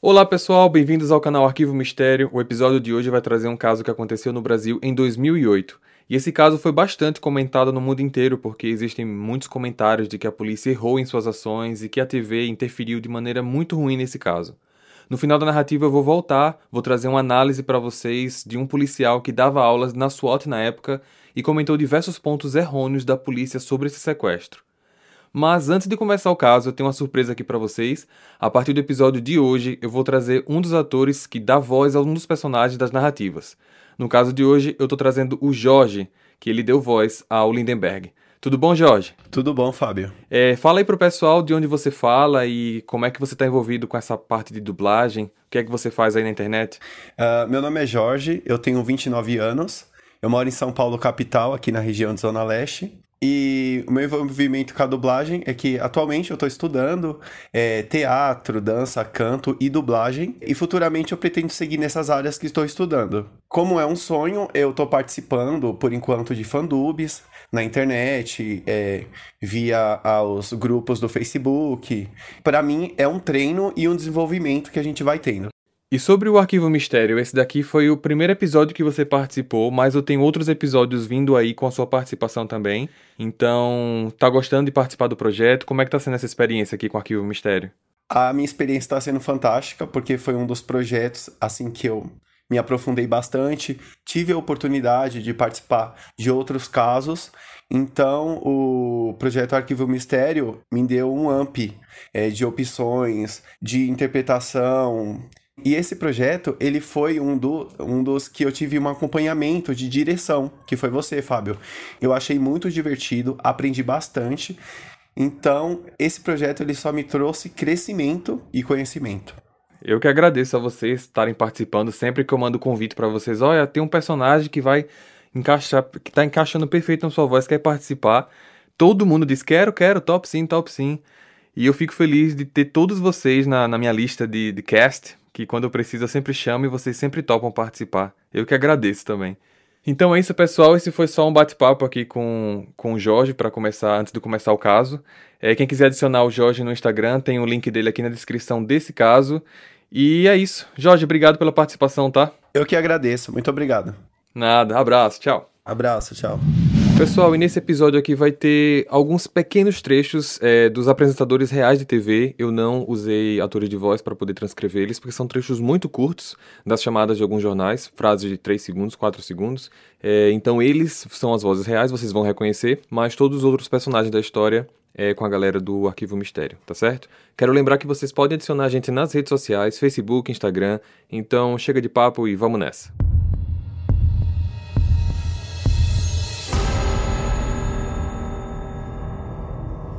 Olá pessoal, bem-vindos ao canal Arquivo Mistério. O episódio de hoje vai trazer um caso que aconteceu no Brasil em 2008. E esse caso foi bastante comentado no mundo inteiro porque existem muitos comentários de que a polícia errou em suas ações e que a TV interferiu de maneira muito ruim nesse caso. No final da narrativa eu vou voltar, vou trazer uma análise para vocês de um policial que dava aulas na SWAT na época e comentou diversos pontos errôneos da polícia sobre esse sequestro. Mas antes de começar o caso, eu tenho uma surpresa aqui para vocês. A partir do episódio de hoje, eu vou trazer um dos atores que dá voz a um dos personagens das narrativas. No caso de hoje, eu estou trazendo o Jorge, que ele deu voz ao Lindenberg. Tudo bom, Jorge? Tudo bom, Fábio. É, fala aí pro pessoal de onde você fala e como é que você está envolvido com essa parte de dublagem. O que é que você faz aí na internet? Uh, meu nome é Jorge, eu tenho 29 anos. Eu moro em São Paulo, capital, aqui na região de Zona Leste. E o meu envolvimento com a dublagem é que atualmente eu estou estudando é, teatro, dança, canto e dublagem, e futuramente eu pretendo seguir nessas áreas que estou estudando. Como é um sonho, eu estou participando por enquanto de fandubs na internet, é, via os grupos do Facebook. Para mim é um treino e um desenvolvimento que a gente vai tendo. E sobre o Arquivo Mistério, esse daqui foi o primeiro episódio que você participou, mas eu tenho outros episódios vindo aí com a sua participação também. Então, tá gostando de participar do projeto? Como é que tá sendo essa experiência aqui com o Arquivo Mistério? A minha experiência está sendo fantástica, porque foi um dos projetos assim que eu me aprofundei bastante, tive a oportunidade de participar de outros casos. Então, o projeto Arquivo Mistério me deu um amp é, de opções, de interpretação, e esse projeto, ele foi um, do, um dos que eu tive um acompanhamento de direção, que foi você, Fábio. Eu achei muito divertido, aprendi bastante. Então, esse projeto ele só me trouxe crescimento e conhecimento. Eu que agradeço a vocês estarem participando sempre que eu mando convite para vocês. Olha, tem um personagem que vai encaixar, que tá encaixando perfeito na sua voz, quer participar. Todo mundo diz: quero, quero, top sim, top sim. E eu fico feliz de ter todos vocês na, na minha lista de, de cast, que quando eu sempre chamo e vocês sempre topam participar. Eu que agradeço também. Então é isso, pessoal. Esse foi só um bate-papo aqui com, com o Jorge para começar, antes de começar o caso. É, quem quiser adicionar o Jorge no Instagram, tem o link dele aqui na descrição desse caso. E é isso. Jorge, obrigado pela participação, tá? Eu que agradeço. Muito obrigado. Nada. Abraço. Tchau. Abraço. Tchau. Pessoal, e nesse episódio aqui vai ter alguns pequenos trechos é, dos apresentadores reais de TV. Eu não usei atores de voz para poder transcrever eles, porque são trechos muito curtos das chamadas de alguns jornais, frases de 3 segundos, 4 segundos. É, então eles são as vozes reais, vocês vão reconhecer, mas todos os outros personagens da história é com a galera do Arquivo Mistério, tá certo? Quero lembrar que vocês podem adicionar a gente nas redes sociais, Facebook, Instagram. Então chega de papo e vamos nessa.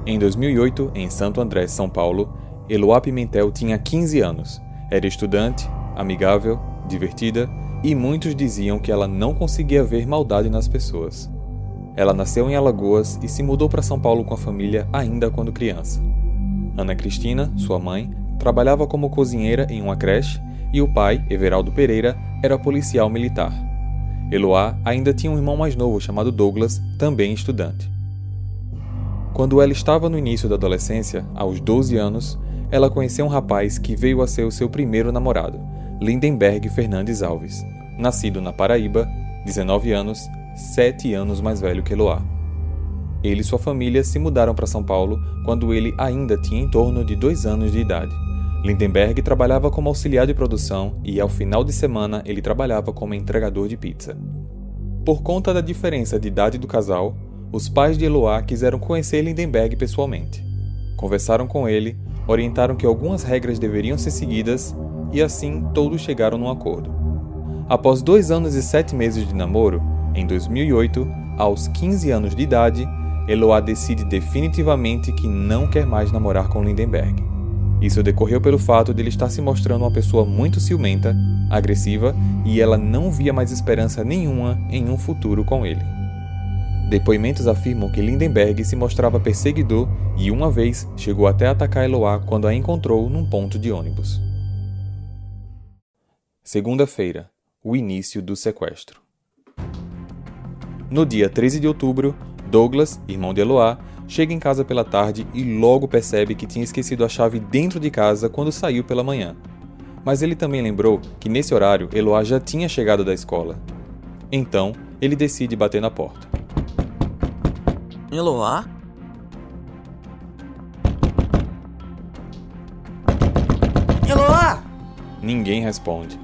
Em 2008, em Santo André, São Paulo, Eloá Pimentel tinha 15 anos. Era estudante, amigável, divertida e muitos diziam que ela não conseguia ver maldade nas pessoas. Ela nasceu em Alagoas e se mudou para São Paulo com a família ainda quando criança. Ana Cristina, sua mãe, trabalhava como cozinheira em uma creche e o pai, Everaldo Pereira, era policial militar. Eloá ainda tinha um irmão mais novo chamado Douglas, também estudante. Quando ela estava no início da adolescência, aos 12 anos, ela conheceu um rapaz que veio a ser o seu primeiro namorado, Lindenberg Fernandes Alves, nascido na Paraíba, 19 anos, 7 anos mais velho que Eloá. Ele e sua família se mudaram para São Paulo quando ele ainda tinha em torno de dois anos de idade. Lindenberg trabalhava como auxiliar de produção e, ao final de semana, ele trabalhava como entregador de pizza. Por conta da diferença de idade do casal, os pais de Eloá quiseram conhecer Lindenberg pessoalmente. Conversaram com ele, orientaram que algumas regras deveriam ser seguidas e assim todos chegaram num acordo. Após dois anos e sete meses de namoro, em 2008, aos 15 anos de idade, Eloá decide definitivamente que não quer mais namorar com Lindenberg. Isso decorreu pelo fato de ele estar se mostrando uma pessoa muito ciumenta, agressiva e ela não via mais esperança nenhuma em um futuro com ele. Depoimentos afirmam que Lindenberg se mostrava perseguidor e uma vez chegou até atacar Eloá quando a encontrou num ponto de ônibus. Segunda-feira, o início do sequestro. No dia 13 de outubro, Douglas, irmão de Eloá, chega em casa pela tarde e logo percebe que tinha esquecido a chave dentro de casa quando saiu pela manhã. mas ele também lembrou que nesse horário Eloá já tinha chegado da escola. Então, ele decide bater na porta. Eloá? Eloá! Ninguém responde.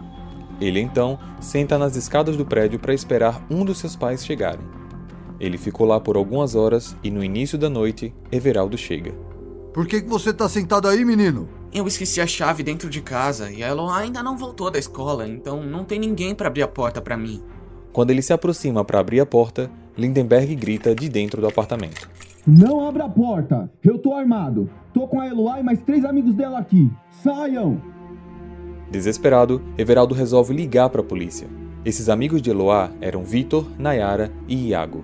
Ele então senta nas escadas do prédio para esperar um dos seus pais chegarem. Ele ficou lá por algumas horas e no início da noite, Everaldo chega. Por que, que você tá sentado aí, menino? Eu esqueci a chave dentro de casa e a Eloá ainda não voltou da escola, então não tem ninguém para abrir a porta para mim. Quando ele se aproxima para abrir a porta, Lindenberg grita de dentro do apartamento. Não abra a porta! Eu tô armado! Tô com a Eloá e mais três amigos dela aqui! Saiam! Desesperado, Everaldo resolve ligar para a polícia. Esses amigos de Eloá eram Vitor, Nayara e Iago.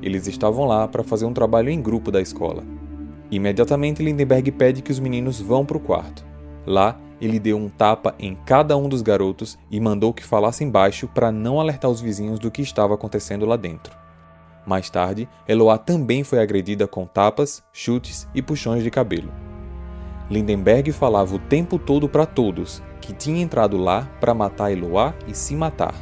Eles estavam lá para fazer um trabalho em grupo da escola. Imediatamente, Lindenberg pede que os meninos vão para o quarto. Lá, ele deu um tapa em cada um dos garotos e mandou que falassem baixo para não alertar os vizinhos do que estava acontecendo lá dentro. Mais tarde, Eloá também foi agredida com tapas, chutes e puxões de cabelo. Lindenberg falava o tempo todo para todos que tinha entrado lá para matar Eloá e se matar.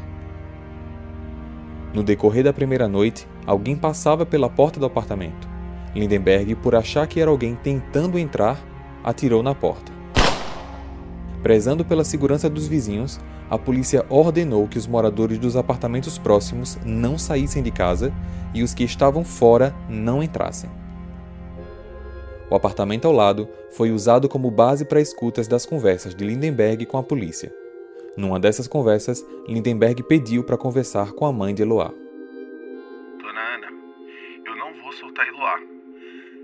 No decorrer da primeira noite, alguém passava pela porta do apartamento. Lindenberg, por achar que era alguém tentando entrar, atirou na porta. Prezando pela segurança dos vizinhos, a polícia ordenou que os moradores dos apartamentos próximos não saíssem de casa e os que estavam fora não entrassem. O apartamento ao lado foi usado como base para escutas das conversas de Lindenberg com a polícia. Numa dessas conversas, Lindenberg pediu para conversar com a mãe de Eloá. Dona Ana, eu não vou soltar Eloá.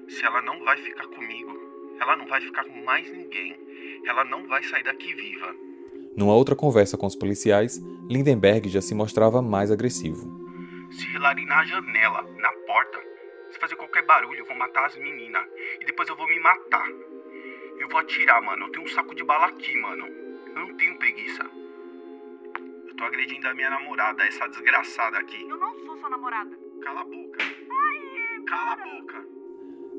Se ela não vai ficar comigo, ela não vai ficar com mais ninguém. Ela não vai sair daqui viva. Numa outra conversa com os policiais, Lindenberg já se mostrava mais agressivo. Se relarem na janela, na porta, se fazer qualquer barulho, eu vou matar as meninas. E depois eu vou me matar. Eu vou atirar, mano. Eu tenho um saco de bala aqui, mano. Eu não tenho preguiça. Eu tô agredindo a minha namorada, essa desgraçada aqui. Eu não sou sua namorada. Cala a boca. Ai, Cala a boca.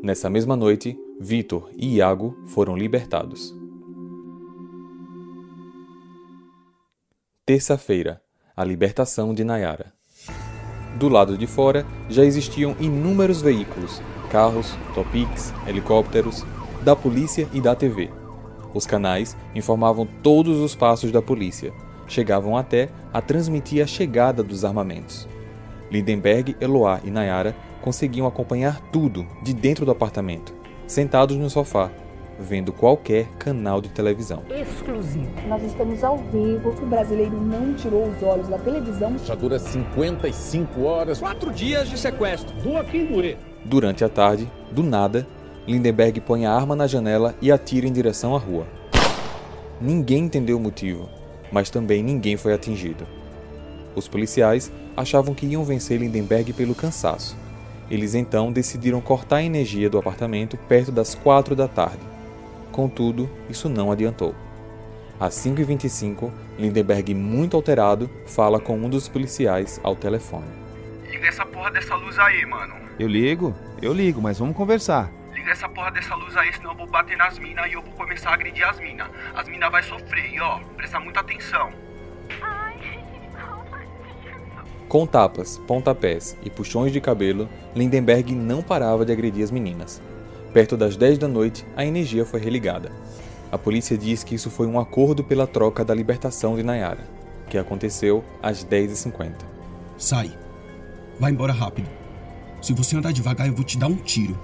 Nessa mesma noite, Vitor e Iago foram libertados. Terça-feira, a libertação de Nayara. Do lado de fora já existiam inúmeros veículos, carros, topics, helicópteros, da polícia e da TV. Os canais informavam todos os passos da polícia, chegavam até a transmitir a chegada dos armamentos. Lindenberg, Eloá e Nayara conseguiam acompanhar tudo de dentro do apartamento, sentados no sofá, vendo qualquer canal de televisão. exclusivo. Nós estamos ao vivo. O brasileiro não tirou os olhos da televisão. Já dura 55 horas. Quatro dias de sequestro. Doa quem doer. Durante a tarde, do nada, Lindenberg põe a arma na janela e atira em direção à rua. Ninguém entendeu o motivo, mas também ninguém foi atingido. Os policiais achavam que iam vencer Lindenberg pelo cansaço. Eles então decidiram cortar a energia do apartamento perto das quatro da tarde. Contudo, isso não adiantou. Às 5h25, Lindenberg, muito alterado, fala com um dos policiais ao telefone. Liga essa porra dessa luz aí, mano. Eu ligo, eu ligo, mas vamos conversar. Liga essa porra dessa luz aí, senão eu vou bater nas minas e eu vou começar a agredir as minas. As minas vai sofrer e ó, presta muita atenção. Com tapas, pontapés e puxões de cabelo, Lindenberg não parava de agredir as meninas. Perto das 10 da noite, a energia foi religada. A polícia diz que isso foi um acordo pela troca da libertação de Nayara, que aconteceu às 10h50. Sai. Vai embora rápido. Se você andar devagar, eu vou te dar um tiro.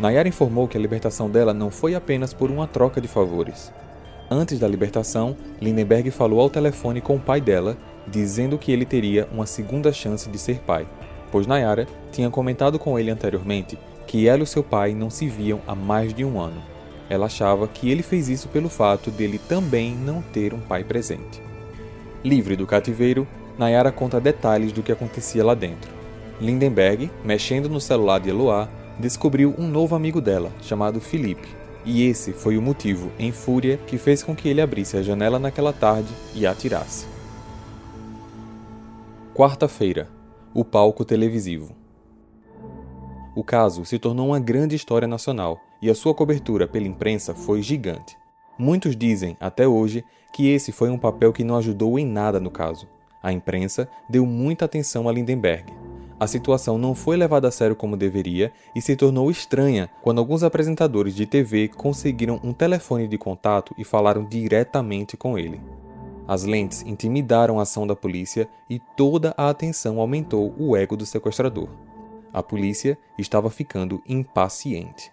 Nayara informou que a libertação dela não foi apenas por uma troca de favores. Antes da libertação, Lindenberg falou ao telefone com o pai dela, dizendo que ele teria uma segunda chance de ser pai, pois Nayara tinha comentado com ele anteriormente que ela e seu pai não se viam há mais de um ano. Ela achava que ele fez isso pelo fato dele também não ter um pai presente. Livre do cativeiro, Nayara conta detalhes do que acontecia lá dentro. Lindenberg, mexendo no celular de Eloá, descobriu um novo amigo dela, chamado Felipe, e esse foi o motivo, em fúria, que fez com que ele abrisse a janela naquela tarde e atirasse. Quarta-feira o palco televisivo. O caso se tornou uma grande história nacional e a sua cobertura pela imprensa foi gigante. Muitos dizem, até hoje, que esse foi um papel que não ajudou em nada no caso. A imprensa deu muita atenção a Lindenberg. A situação não foi levada a sério como deveria e se tornou estranha quando alguns apresentadores de TV conseguiram um telefone de contato e falaram diretamente com ele. As lentes intimidaram a ação da polícia e toda a atenção aumentou o ego do sequestrador. A polícia estava ficando impaciente.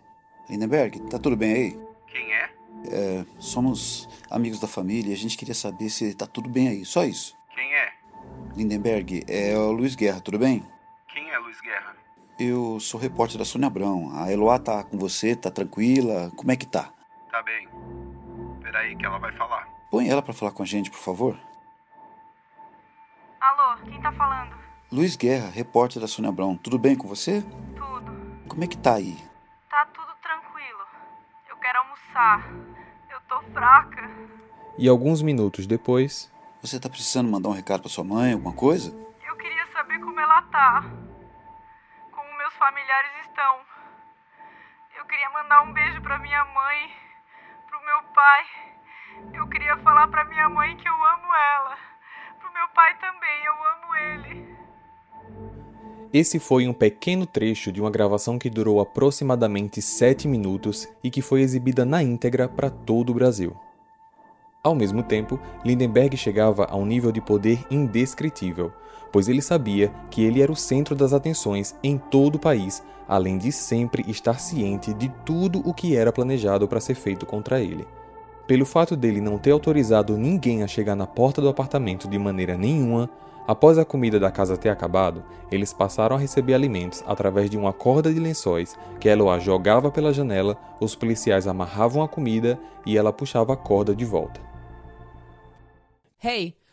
Lindenberg, tá tudo bem aí? Quem é? É, somos amigos da família e a gente queria saber se tá tudo bem aí, só isso. Quem é? Lindenberg, é o Luiz Guerra, tudo bem? Quem é Luiz Guerra? Eu sou repórter da Sônia Abrão. A Eloá tá com você, tá tranquila? Como é que tá? Tá bem. Peraí que ela vai falar. Põe ela pra falar com a gente, por favor. Alô, quem tá falando? Luiz Guerra, repórter da Sônia Abrão. Tudo bem com você? Tudo. Como é que tá aí? Tá tudo tranquilo. Eu quero almoçar. Eu tô fraca. E alguns minutos depois. Você tá precisando mandar um recado pra sua mãe, alguma coisa? Eu queria saber como ela tá. Como meus familiares estão. Eu queria mandar um beijo pra minha mãe, pro meu pai. Eu queria falar pra minha mãe que eu amo ela. Pro meu pai também, eu amo ele. Esse foi um pequeno trecho de uma gravação que durou aproximadamente 7 minutos e que foi exibida na íntegra para todo o Brasil. Ao mesmo tempo, Lindenberg chegava a um nível de poder indescritível, pois ele sabia que ele era o centro das atenções em todo o país, além de sempre estar ciente de tudo o que era planejado para ser feito contra ele. Pelo fato dele não ter autorizado ninguém a chegar na porta do apartamento de maneira nenhuma, após a comida da casa ter acabado, eles passaram a receber alimentos através de uma corda de lençóis que Eloá jogava pela janela, os policiais amarravam a comida e ela puxava a corda de volta. Hey,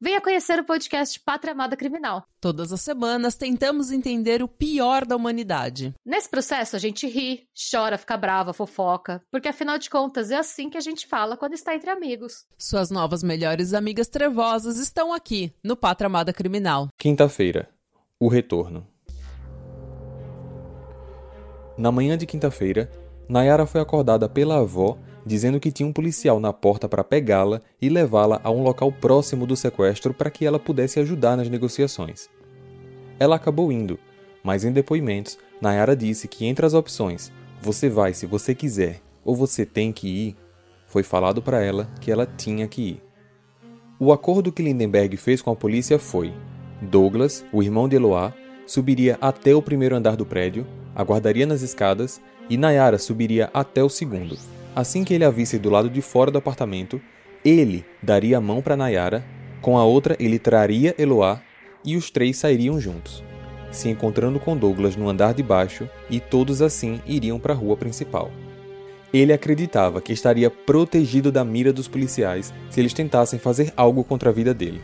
venha conhecer o podcast Pátria Amada Criminal. Todas as semanas tentamos entender o pior da humanidade. Nesse processo a gente ri, chora, fica brava, fofoca, porque afinal de contas é assim que a gente fala quando está entre amigos. Suas novas melhores amigas trevosas estão aqui no Pátria Amada Criminal. Quinta-feira. O retorno. Na manhã de quinta-feira, Nayara foi acordada pela avó dizendo que tinha um policial na porta para pegá-la e levá-la a um local próximo do sequestro para que ela pudesse ajudar nas negociações. Ela acabou indo, mas em depoimentos, Nayara disse que entre as opções você vai se você quiser ou você tem que ir, foi falado para ela que ela tinha que ir. O acordo que Lindenberg fez com a polícia foi: Douglas, o irmão de Eloá, subiria até o primeiro andar do prédio, aguardaria nas escadas e Nayara subiria até o segundo. Assim que ele a visse do lado de fora do apartamento, ele daria a mão para Nayara, com a outra ele traria Eloá e os três sairiam juntos, se encontrando com Douglas no andar de baixo e todos assim iriam para a rua principal. Ele acreditava que estaria protegido da mira dos policiais se eles tentassem fazer algo contra a vida dele.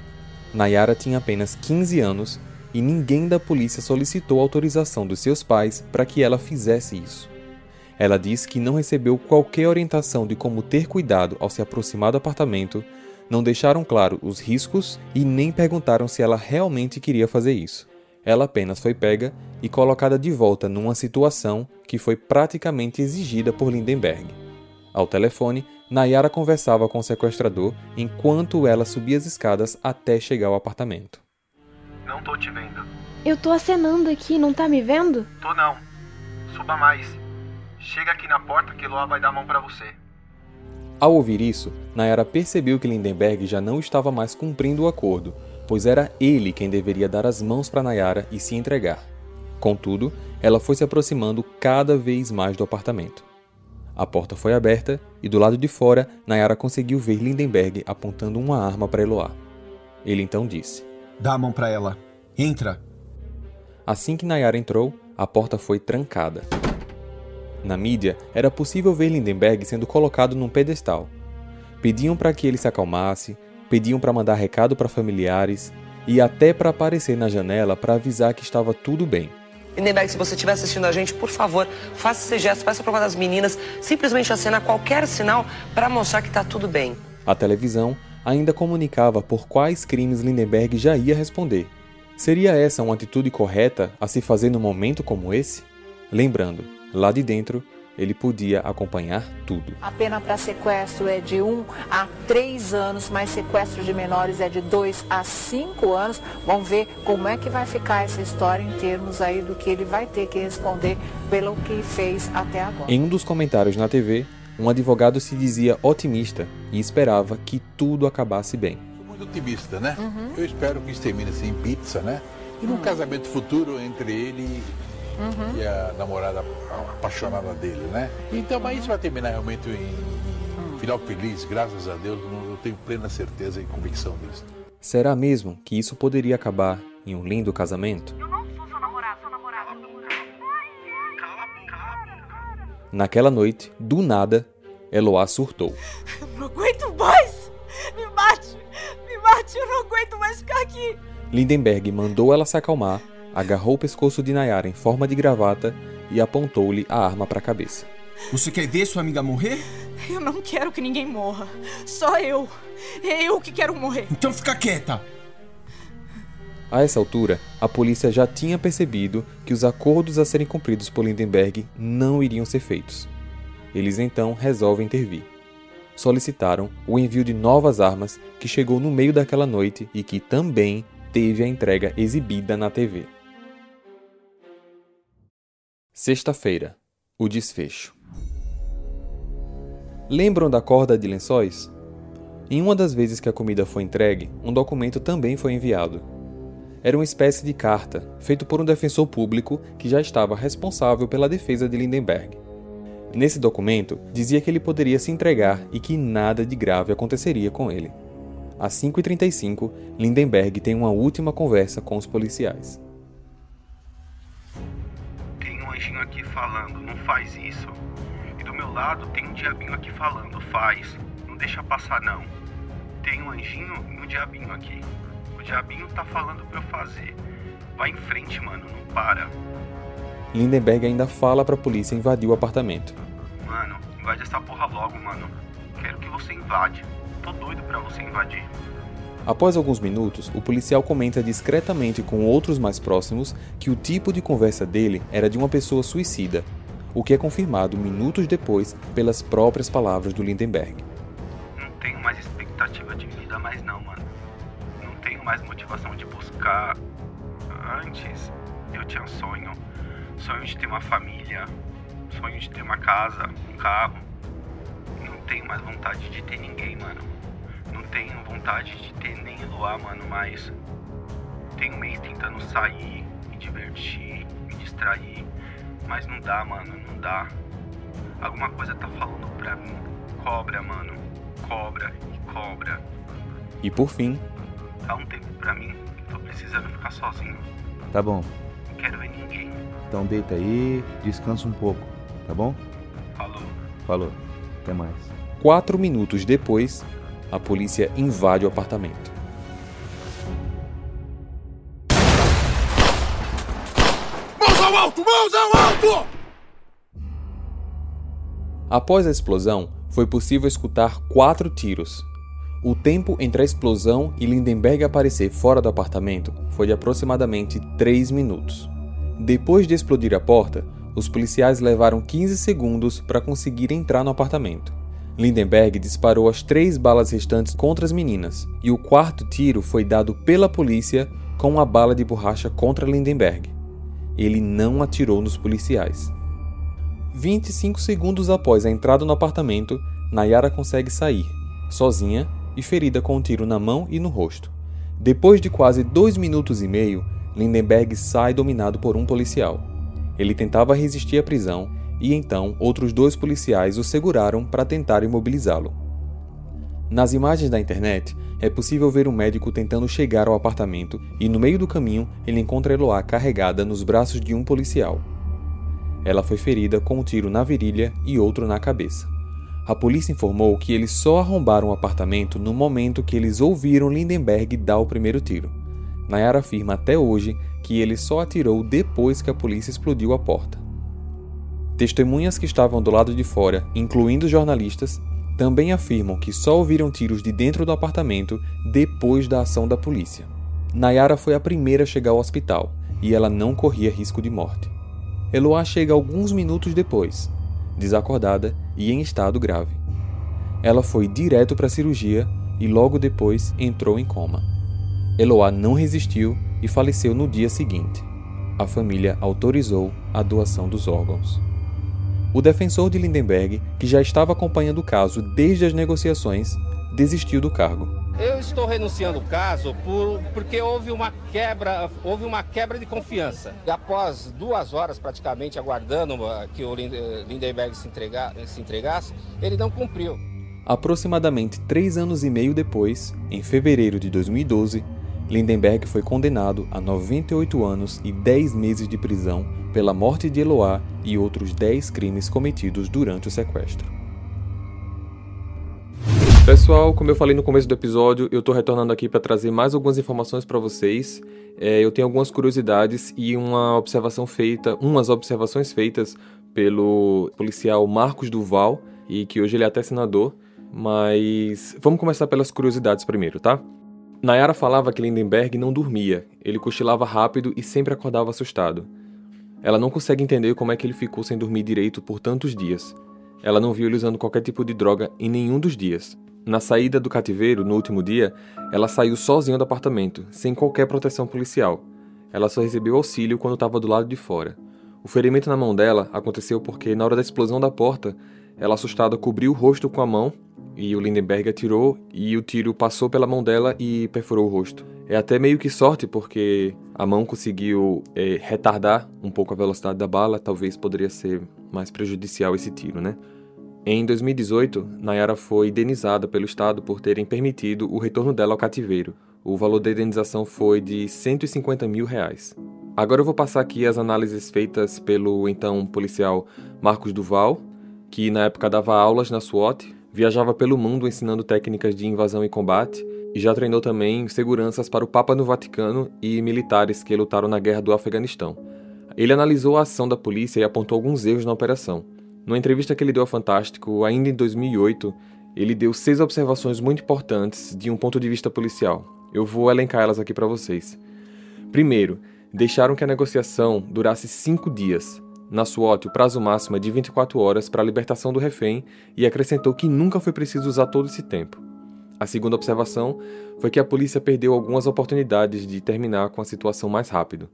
Nayara tinha apenas 15 anos e ninguém da polícia solicitou autorização dos seus pais para que ela fizesse isso. Ela disse que não recebeu qualquer orientação de como ter cuidado ao se aproximar do apartamento, não deixaram claro os riscos e nem perguntaram se ela realmente queria fazer isso. Ela apenas foi pega e colocada de volta numa situação que foi praticamente exigida por Lindenberg. Ao telefone, Nayara conversava com o sequestrador enquanto ela subia as escadas até chegar ao apartamento. Não tô te vendo. Eu tô acenando aqui, não tá me vendo? Tô não. Suba mais. Chega aqui na porta que Loa vai dar a mão para você. Ao ouvir isso, Nayara percebeu que Lindenberg já não estava mais cumprindo o acordo, pois era ele quem deveria dar as mãos para Nayara e se entregar. Contudo, ela foi se aproximando cada vez mais do apartamento. A porta foi aberta e do lado de fora, Nayara conseguiu ver Lindenberg apontando uma arma para Eloá. Ele então disse: Dá a mão para ela. Entra. Assim que Nayara entrou, a porta foi trancada. Na mídia, era possível ver Lindenberg sendo colocado num pedestal. Pediam para que ele se acalmasse, pediam para mandar recado para familiares e até para aparecer na janela para avisar que estava tudo bem. Lindenberg, se você estiver assistindo a gente, por favor, faça esse gesto, faça prova das meninas, simplesmente acena qualquer sinal para mostrar que tá tudo bem. A televisão ainda comunicava por quais crimes Lindenberg já ia responder. Seria essa uma atitude correta a se fazer num momento como esse? Lembrando, lá de dentro, ele podia acompanhar tudo. A pena para sequestro é de 1 a 3 anos, mas sequestro de menores é de 2 a 5 anos. Vamos ver como é que vai ficar essa história em termos aí do que ele vai ter que responder pelo que fez até agora. Em um dos comentários na TV, um advogado se dizia otimista e esperava que tudo acabasse bem. Sou muito otimista, né? Uhum. Eu espero que isso termine assim em pizza, né? E num uhum. casamento futuro entre ele uhum. e a namorada apaixonada dele, né? Então, mas isso vai terminar realmente em final feliz, graças a Deus, eu tenho plena certeza e convicção disso. Será mesmo que isso poderia acabar em um lindo casamento? Eu não sou sua namorada, sua namorada. Naquela noite, do nada, Eloá surtou. Eu não aguento mais! Me mate! Me mate! Eu não aguento mais ficar aqui! Lindenberg mandou ela se acalmar agarrou o pescoço de Nayara em forma de gravata e apontou-lhe a arma para a cabeça. Você quer ver sua amiga morrer? Eu não quero que ninguém morra. Só eu. É eu que quero morrer. Então fica quieta. A essa altura, a polícia já tinha percebido que os acordos a serem cumpridos por Lindenberg não iriam ser feitos. Eles então resolvem intervir. Solicitaram o envio de novas armas que chegou no meio daquela noite e que também teve a entrega exibida na TV. Sexta-feira. O desfecho. Lembram da corda de lençóis? Em uma das vezes que a comida foi entregue, um documento também foi enviado. Era uma espécie de carta, feito por um defensor público que já estava responsável pela defesa de Lindenberg. Nesse documento, dizia que ele poderia se entregar e que nada de grave aconteceria com ele. Às 5h35, Lindenberg tem uma última conversa com os policiais. Anjinho aqui falando, não faz isso. E do meu lado tem um diabinho aqui falando, faz. Não deixa passar não. Tem um anjinho e um diabinho aqui. O diabinho tá falando pra eu fazer. Vai em frente, mano, não para. Lindenberg ainda fala pra polícia invadir o apartamento. Mano, invade essa porra logo, mano. Quero que você invade. Tô doido pra você invadir. Após alguns minutos, o policial comenta discretamente com outros mais próximos que o tipo de conversa dele era de uma pessoa suicida, o que é confirmado minutos depois pelas próprias palavras do Lindenberg. Não tenho mais expectativa de vida mais não, mano. Não tenho mais motivação de buscar. Antes eu tinha sonho, sonho de ter uma família, sonho de ter uma casa, um carro. Não tenho mais vontade de ter ninguém, mano tenho vontade de ter nem Eloá, mano, mas tenho um mês tentando sair, me divertir, me distrair, mas não dá, mano, não dá. Alguma coisa tá falando pra mim, cobra, mano, cobra e cobra. E por fim, dá um tempo pra mim, tô precisando ficar sozinho. Tá bom. Não quero ver ninguém. Então deita aí, descansa um pouco, tá bom? Falou. Falou. Até mais. Quatro minutos depois, a polícia invade o apartamento. Mãos ao alto! Mãos ao alto! Após a explosão, foi possível escutar quatro tiros. O tempo entre a explosão e Lindenberg aparecer fora do apartamento foi de aproximadamente 3 minutos. Depois de explodir a porta, os policiais levaram 15 segundos para conseguir entrar no apartamento. Lindenberg disparou as três balas restantes contra as meninas, e o quarto tiro foi dado pela polícia com uma bala de borracha contra Lindenberg. Ele não atirou nos policiais. 25 segundos após a entrada no apartamento, Nayara consegue sair, sozinha e ferida com um tiro na mão e no rosto. Depois de quase dois minutos e meio, Lindenberg sai dominado por um policial. Ele tentava resistir à prisão e então outros dois policiais o seguraram para tentar imobilizá-lo. Nas imagens da internet, é possível ver um médico tentando chegar ao apartamento e no meio do caminho ele encontra Eloá carregada nos braços de um policial. Ela foi ferida com um tiro na virilha e outro na cabeça. A polícia informou que eles só arrombaram o apartamento no momento que eles ouviram Lindenberg dar o primeiro tiro. Nayara afirma até hoje que ele só atirou depois que a polícia explodiu a porta. Testemunhas que estavam do lado de fora, incluindo jornalistas, também afirmam que só ouviram tiros de dentro do apartamento depois da ação da polícia. Nayara foi a primeira a chegar ao hospital e ela não corria risco de morte. Eloá chega alguns minutos depois, desacordada e em estado grave. Ela foi direto para a cirurgia e logo depois entrou em coma. Eloá não resistiu e faleceu no dia seguinte. A família autorizou a doação dos órgãos. O defensor de Lindenberg, que já estava acompanhando o caso desde as negociações, desistiu do cargo. Eu estou renunciando o caso por, porque houve uma quebra, houve uma quebra de confiança. E após duas horas praticamente aguardando uh, que o Lindenberg se, entregar, se entregasse, ele não cumpriu. Aproximadamente três anos e meio depois, em fevereiro de 2012, Lindenberg foi condenado a 98 anos e 10 meses de prisão pela morte de Eloá e outros 10 crimes cometidos durante o sequestro. Pessoal, como eu falei no começo do episódio, eu estou retornando aqui para trazer mais algumas informações para vocês. É, eu tenho algumas curiosidades e uma observação feita, umas observações feitas pelo policial Marcos Duval e que hoje ele é até senador. Mas vamos começar pelas curiosidades primeiro, tá? Nayara falava que Lindenberg não dormia, ele cochilava rápido e sempre acordava assustado. Ela não consegue entender como é que ele ficou sem dormir direito por tantos dias. Ela não viu ele usando qualquer tipo de droga em nenhum dos dias. Na saída do cativeiro, no último dia, ela saiu sozinha do apartamento, sem qualquer proteção policial. Ela só recebeu auxílio quando estava do lado de fora. O ferimento na mão dela aconteceu porque, na hora da explosão da porta, ela assustada cobriu o rosto com a mão e o Lindenberg atirou e o tiro passou pela mão dela e perfurou o rosto. É até meio que sorte porque a mão conseguiu é, retardar um pouco a velocidade da bala, talvez poderia ser mais prejudicial esse tiro, né? Em 2018, Nayara foi indenizada pelo Estado por terem permitido o retorno dela ao cativeiro. O valor da indenização foi de 150 mil reais. Agora eu vou passar aqui as análises feitas pelo então policial Marcos Duval, que na época dava aulas na SWAT, viajava pelo mundo ensinando técnicas de invasão e combate e já treinou também seguranças para o Papa no Vaticano e militares que lutaram na guerra do Afeganistão. Ele analisou a ação da polícia e apontou alguns erros na operação. Numa entrevista que ele deu ao Fantástico, ainda em 2008, ele deu seis observações muito importantes de um ponto de vista policial. Eu vou elencar elas aqui para vocês. Primeiro, deixaram que a negociação durasse cinco dias. Na SWAT, o prazo máximo é de 24 horas para a libertação do refém e acrescentou que nunca foi preciso usar todo esse tempo. A segunda observação foi que a polícia perdeu algumas oportunidades de terminar com a situação mais rápido.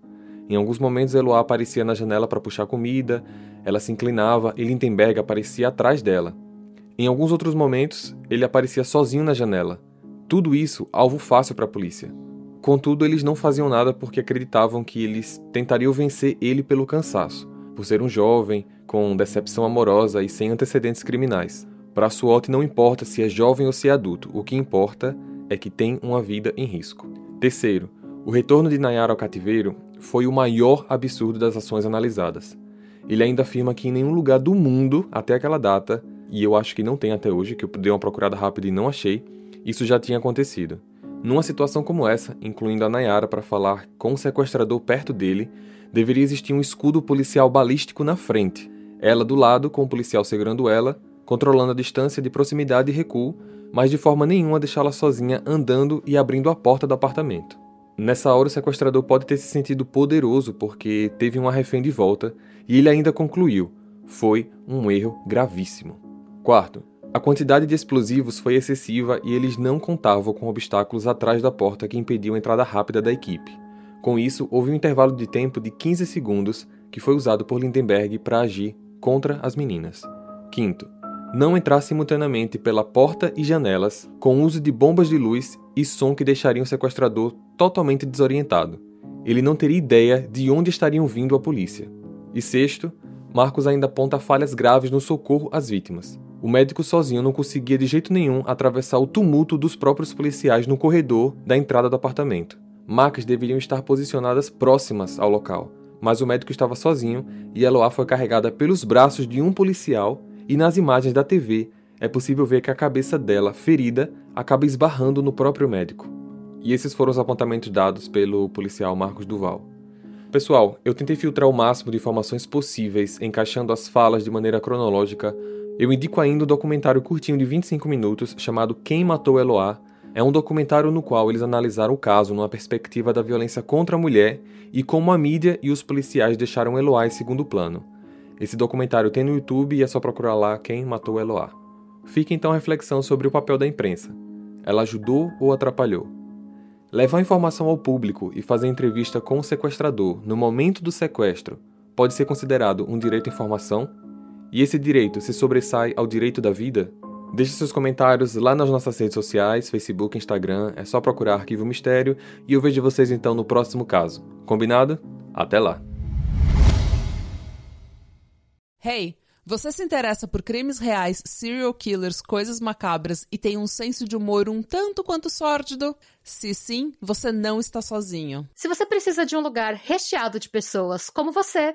Em alguns momentos, Eloá aparecia na janela para puxar comida, ela se inclinava e Lindenberg aparecia atrás dela. Em alguns outros momentos, ele aparecia sozinho na janela. Tudo isso alvo fácil para a polícia. Contudo, eles não faziam nada porque acreditavam que eles tentariam vencer ele pelo cansaço, por ser um jovem, com decepção amorosa e sem antecedentes criminais. Para a SWAT não importa se é jovem ou se é adulto, o que importa é que tem uma vida em risco. Terceiro, o retorno de Nayara ao cativeiro foi o maior absurdo das ações analisadas. Ele ainda afirma que em nenhum lugar do mundo, até aquela data, e eu acho que não tem até hoje, que eu dei uma procurada rápida e não achei, isso já tinha acontecido. Numa situação como essa, incluindo a Nayara para falar com o sequestrador perto dele, deveria existir um escudo policial balístico na frente, ela do lado com o policial segurando ela, controlando a distância de proximidade e recuo, mas de forma nenhuma deixá-la sozinha andando e abrindo a porta do apartamento. Nessa hora, o sequestrador pode ter se sentido poderoso porque teve uma refém de volta e ele ainda concluiu: foi um erro gravíssimo. Quarto, a quantidade de explosivos foi excessiva e eles não contavam com obstáculos atrás da porta que impediam a entrada rápida da equipe. Com isso, houve um intervalo de tempo de 15 segundos que foi usado por Lindenberg para agir contra as meninas. Quinto, não entrar simultaneamente pela porta e janelas com uso de bombas de luz e som que deixariam o sequestrador totalmente desorientado. Ele não teria ideia de onde estariam vindo a polícia. E sexto, Marcos ainda aponta falhas graves no socorro às vítimas. O médico sozinho não conseguia de jeito nenhum atravessar o tumulto dos próprios policiais no corredor da entrada do apartamento. Macas deveriam estar posicionadas próximas ao local, mas o médico estava sozinho e Eloá foi carregada pelos braços de um policial e nas imagens da TV é possível ver que a cabeça dela, ferida, acaba esbarrando no próprio médico. E esses foram os apontamentos dados pelo policial Marcos Duval. Pessoal, eu tentei filtrar o máximo de informações possíveis, encaixando as falas de maneira cronológica. Eu indico ainda o documentário curtinho de 25 minutos chamado Quem Matou Eloá. É um documentário no qual eles analisaram o caso numa perspectiva da violência contra a mulher e como a mídia e os policiais deixaram Eloá em segundo plano. Esse documentário tem no YouTube e é só procurar lá Quem Matou Eloá. Fica então a reflexão sobre o papel da imprensa. Ela ajudou ou atrapalhou? Levar informação ao público e fazer entrevista com o sequestrador no momento do sequestro pode ser considerado um direito à informação? E esse direito se sobressai ao direito da vida? Deixe seus comentários lá nas nossas redes sociais, Facebook, Instagram, é só procurar Arquivo Mistério e eu vejo vocês então no próximo caso. Combinado? Até lá! Hey, você se interessa por crimes reais, serial killers, coisas macabras e tem um senso de humor um tanto quanto sórdido? Se sim, você não está sozinho. Se você precisa de um lugar recheado de pessoas como você,